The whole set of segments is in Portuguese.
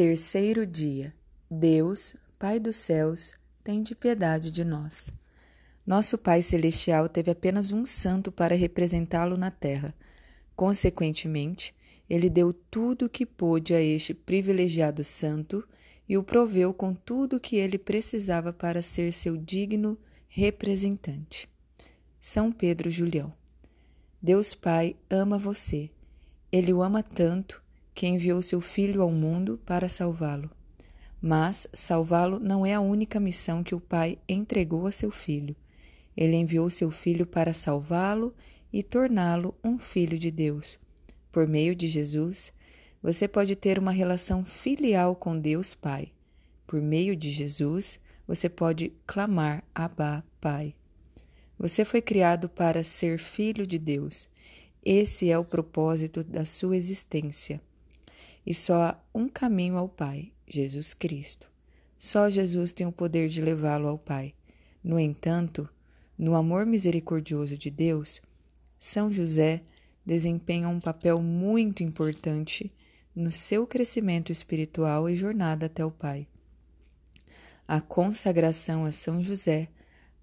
Terceiro dia. Deus, Pai dos céus, tem de piedade de nós. Nosso Pai Celestial teve apenas um santo para representá-lo na terra. Consequentemente, ele deu tudo o que pôde a este privilegiado santo e o proveu com tudo o que ele precisava para ser seu digno representante. São Pedro Julião. Deus Pai ama você. Ele o ama tanto que enviou seu Filho ao mundo para salvá-lo. Mas salvá-lo não é a única missão que o Pai entregou a seu Filho. Ele enviou seu Filho para salvá-lo e torná-lo um filho de Deus. Por meio de Jesus, você pode ter uma relação filial com Deus Pai. Por meio de Jesus, você pode clamar Abba, Pai. Você foi criado para ser filho de Deus. Esse é o propósito da sua existência. E só há um caminho ao Pai, Jesus Cristo. Só Jesus tem o poder de levá-lo ao Pai. No entanto, no amor misericordioso de Deus, São José desempenha um papel muito importante no seu crescimento espiritual e jornada até o Pai. A consagração a São José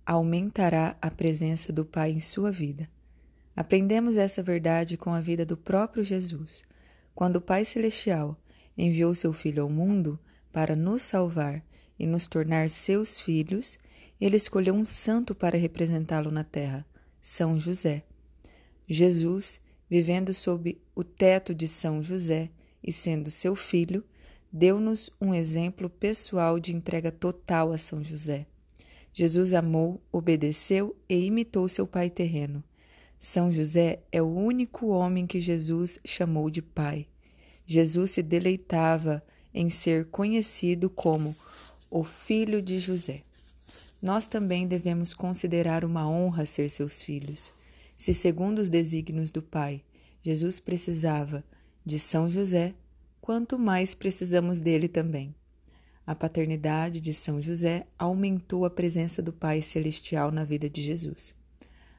aumentará a presença do Pai em sua vida. Aprendemos essa verdade com a vida do próprio Jesus. Quando o Pai Celestial enviou seu Filho ao mundo para nos salvar e nos tornar seus filhos, ele escolheu um santo para representá-lo na terra, São José. Jesus, vivendo sob o teto de São José e sendo seu filho, deu-nos um exemplo pessoal de entrega total a São José. Jesus amou, obedeceu e imitou seu pai terreno. São José é o único homem que Jesus chamou de pai. Jesus se deleitava em ser conhecido como o filho de José. Nós também devemos considerar uma honra ser seus filhos. Se, segundo os desígnios do Pai, Jesus precisava de São José, quanto mais precisamos dele também. A paternidade de São José aumentou a presença do Pai Celestial na vida de Jesus.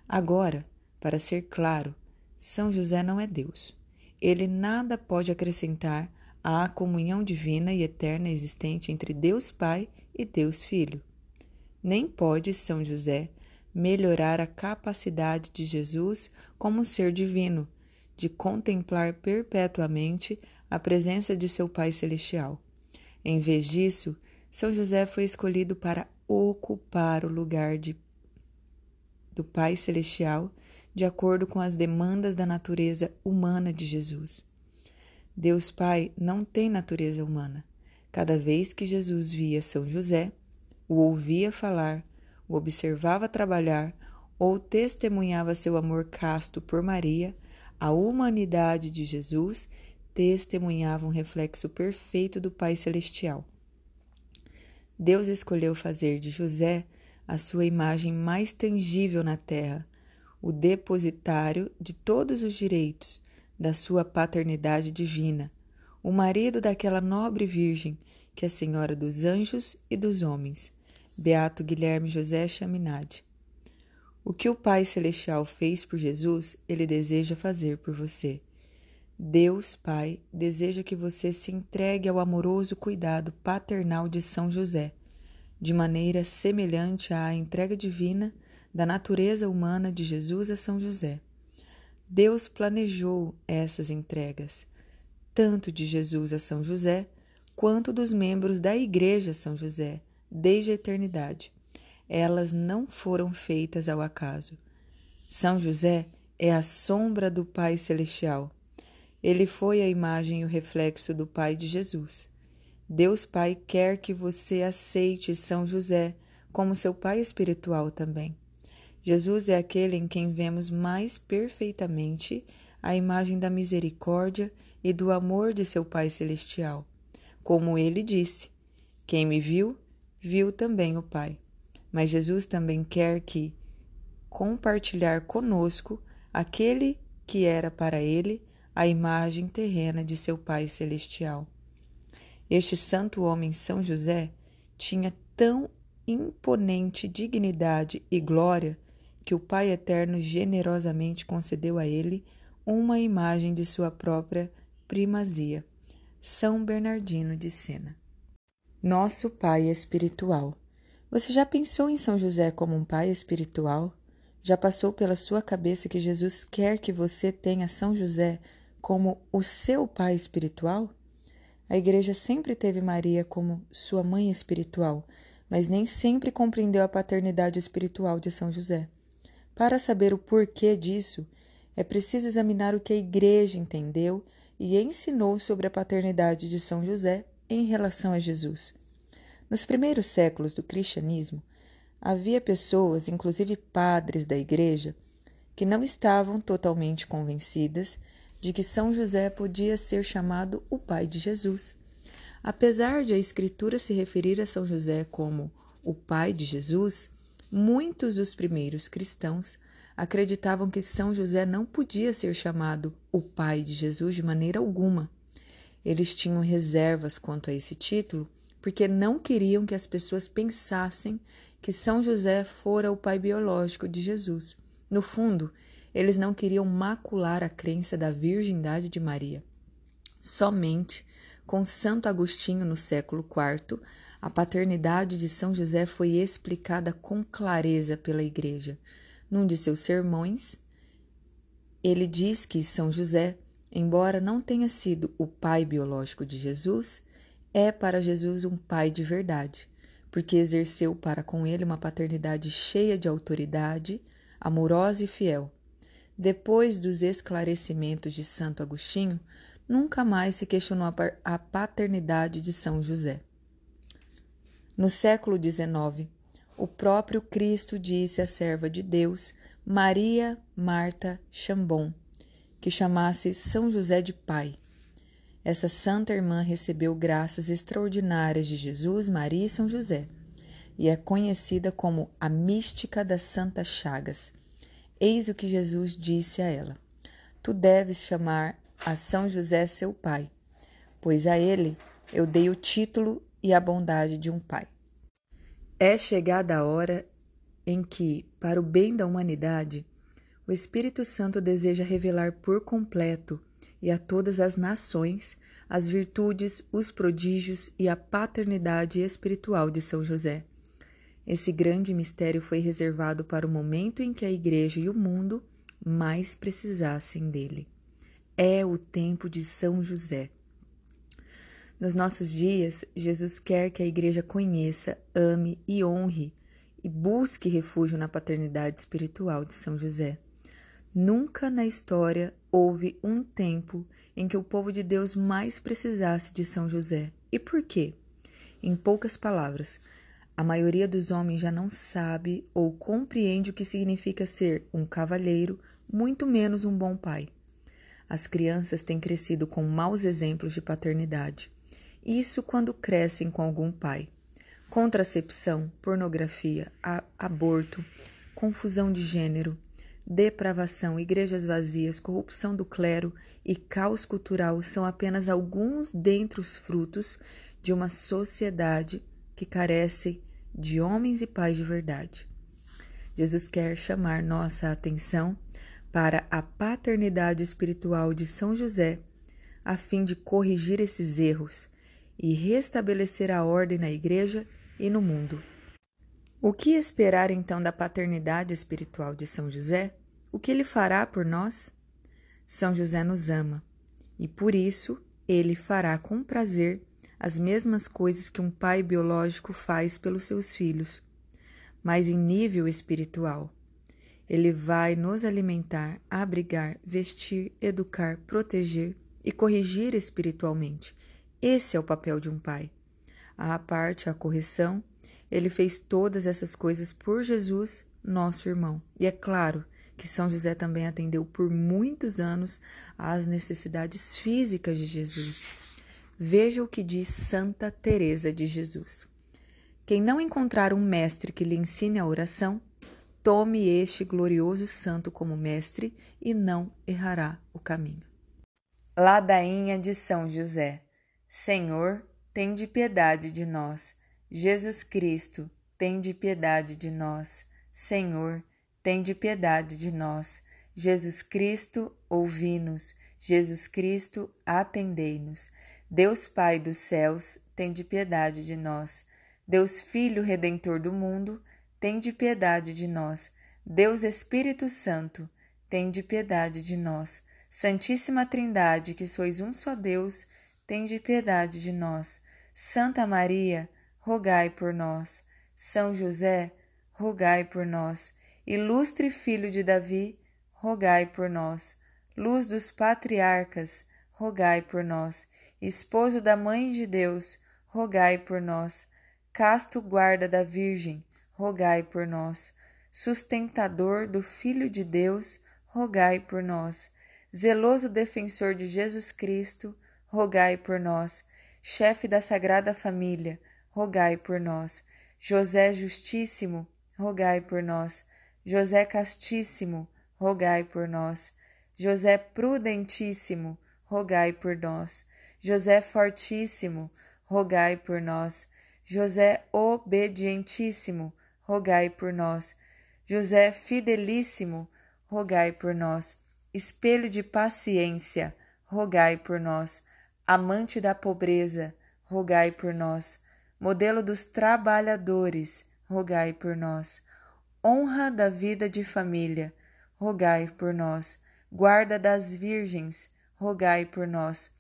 Agora, para ser claro, São José não é Deus. Ele nada pode acrescentar à comunhão divina e eterna existente entre Deus Pai e Deus Filho. Nem pode São José melhorar a capacidade de Jesus como ser divino, de contemplar perpetuamente a presença de seu Pai Celestial. Em vez disso, São José foi escolhido para ocupar o lugar de, do Pai Celestial de acordo com as demandas da natureza humana de Jesus. Deus Pai não tem natureza humana. Cada vez que Jesus via São José, o ouvia falar, o observava trabalhar ou testemunhava seu amor casto por Maria, a humanidade de Jesus testemunhava um reflexo perfeito do Pai Celestial. Deus escolheu fazer de José a sua imagem mais tangível na terra, o depositário de todos os direitos da sua paternidade divina, o marido daquela nobre virgem que é Senhora dos anjos e dos homens, Beato Guilherme José Chaminade. O que o Pai Celestial fez por Jesus, ele deseja fazer por você. Deus Pai deseja que você se entregue ao amoroso cuidado paternal de São José, de maneira semelhante à entrega divina da natureza humana de Jesus a São José. Deus planejou essas entregas, tanto de Jesus a São José, quanto dos membros da Igreja São José, desde a eternidade. Elas não foram feitas ao acaso. São José é a sombra do Pai Celestial ele foi a imagem e o reflexo do Pai de Jesus. Deus Pai quer que você aceite São José como seu Pai espiritual também. Jesus é aquele em quem vemos mais perfeitamente a imagem da misericórdia e do amor de seu Pai Celestial. Como ele disse: Quem me viu, viu também o Pai. Mas Jesus também quer que compartilhar conosco aquele que era para ele a imagem terrena de seu Pai Celestial. Este santo homem, São José, tinha tão imponente dignidade e glória que o Pai Eterno generosamente concedeu a ele uma imagem de sua própria primazia. São Bernardino de Sena. Nosso Pai Espiritual. Você já pensou em São José como um pai espiritual? Já passou pela sua cabeça que Jesus quer que você tenha São José como o seu pai espiritual? A Igreja sempre teve Maria como sua mãe espiritual, mas nem sempre compreendeu a paternidade espiritual de São José. Para saber o porquê disso, é preciso examinar o que a Igreja entendeu e ensinou sobre a paternidade de São José em relação a Jesus. Nos primeiros séculos do cristianismo, havia pessoas, inclusive padres da Igreja, que não estavam totalmente convencidas de que São José podia ser chamado o pai de Jesus. Apesar de a Escritura se referir a São José como o pai de Jesus, muitos dos primeiros cristãos acreditavam que São José não podia ser chamado o pai de Jesus de maneira alguma. Eles tinham reservas quanto a esse título porque não queriam que as pessoas pensassem que São José fora o pai biológico de Jesus. No fundo, eles não queriam macular a crença da virgindade de Maria. Somente com Santo Agostinho no século IV, a paternidade de São José foi explicada com clareza pela Igreja. Num de seus sermões, ele diz que São José, embora não tenha sido o pai biológico de Jesus, é para Jesus um pai de verdade, porque exerceu para com ele uma paternidade cheia de autoridade, amorosa e fiel, depois dos esclarecimentos de Santo Agostinho, nunca mais se questionou a paternidade de São José. No século XIX, o próprio Cristo disse à serva de Deus, Maria Marta Chambon, que chamasse São José de Pai. Essa santa irmã recebeu graças extraordinárias de Jesus, Maria e São José, e é conhecida como a mística das Santas Chagas Eis o que Jesus disse a ela: Tu deves chamar a São José seu pai, pois a ele eu dei o título e a bondade de um pai. É chegada a hora em que, para o bem da humanidade, o Espírito Santo deseja revelar por completo e a todas as nações as virtudes, os prodígios e a paternidade espiritual de São José. Esse grande mistério foi reservado para o momento em que a Igreja e o mundo mais precisassem dele. É o tempo de São José. Nos nossos dias, Jesus quer que a Igreja conheça, ame e honre e busque refúgio na paternidade espiritual de São José. Nunca na história houve um tempo em que o povo de Deus mais precisasse de São José. E por quê? Em poucas palavras, A maioria dos homens já não sabe ou compreende o que significa ser um cavalheiro, muito menos um bom pai. As crianças têm crescido com maus exemplos de paternidade. Isso quando crescem com algum pai. Contracepção, pornografia, aborto, confusão de gênero, depravação, igrejas vazias, corrupção do clero e caos cultural são apenas alguns dentre os frutos de uma sociedade que carece de homens e pais de verdade. Jesus quer chamar nossa atenção para a paternidade espiritual de São José, a fim de corrigir esses erros e restabelecer a ordem na igreja e no mundo. O que esperar então da paternidade espiritual de São José? O que ele fará por nós? São José nos ama e por isso ele fará com prazer as mesmas coisas que um pai biológico faz pelos seus filhos, mas em nível espiritual. Ele vai nos alimentar, abrigar, vestir, educar, proteger e corrigir espiritualmente. Esse é o papel de um pai. À parte a correção, ele fez todas essas coisas por Jesus, nosso irmão. E é claro que São José também atendeu por muitos anos às necessidades físicas de Jesus. Veja o que diz Santa Teresa de Jesus. Quem não encontrar um mestre que lhe ensine a oração, tome este glorioso santo como mestre e não errará o caminho. Ladainha de São José. Senhor, tem de piedade de nós. Jesus Cristo, tem de piedade de nós. Senhor, tem de piedade de nós. Jesus Cristo, ouvi-nos. Jesus Cristo, atendei-nos. Deus Pai dos céus, tem de piedade de nós. Deus Filho Redentor do mundo, tem de piedade de nós. Deus Espírito Santo, tem de piedade de nós. Santíssima Trindade, que sois um só Deus, tem de piedade de nós. Santa Maria, rogai por nós. São José, rogai por nós. Ilustre Filho de Davi, rogai por nós. Luz dos patriarcas, rogai por nós esposo da Mãe de Deus, rogai por nós. Casto guarda da Virgem, rogai por nós. Sustentador do Filho de Deus, rogai por nós. Zeloso defensor de Jesus Cristo, rogai por nós. Chefe da Sagrada Família, rogai por nós. José Justíssimo, rogai por nós. José Castíssimo, rogai por nós. José Prudentíssimo, rogai por nós. José Fortíssimo, rogai por nós. José Obedientíssimo, rogai por nós. José Fidelíssimo, rogai por nós. Espelho de paciência, rogai por nós. Amante da pobreza, rogai por nós. Modelo dos trabalhadores, rogai por nós. Honra da vida de família, rogai por nós. Guarda das virgens, rogai por nós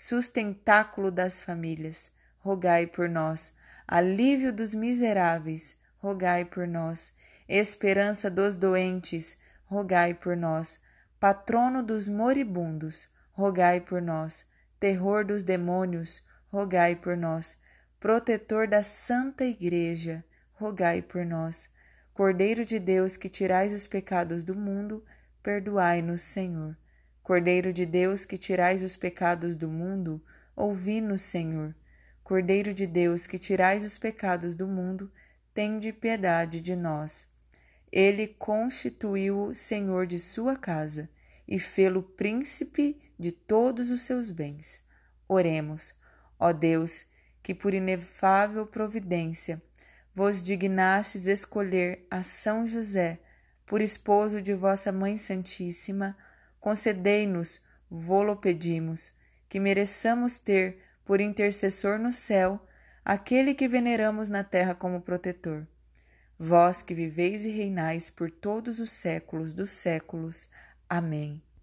sustentáculo das famílias, rogai por nós. Alívio dos miseráveis, rogai por nós. Esperança dos doentes, rogai por nós. Patrono dos moribundos, rogai por nós. Terror dos demônios, rogai por nós. Protetor da Santa Igreja, rogai por nós. Cordeiro de Deus que tirais os pecados do mundo, perdoai-nos, Senhor. Cordeiro de Deus que tirais os pecados do mundo, ouvi-nos, Senhor. Cordeiro de Deus que tirais os pecados do mundo, tende piedade de nós. Ele constituiu-o Senhor de sua casa e fê-lo príncipe de todos os seus bens. Oremos, ó Deus, que por inefável providência vos dignastes escolher a São José por esposo de vossa Mãe Santíssima concedei-nos, vô-lo pedimos, que mereçamos ter, por intercessor no céu, aquele que veneramos na terra como protetor. Vós que viveis e reinais por todos os séculos dos séculos. Amém.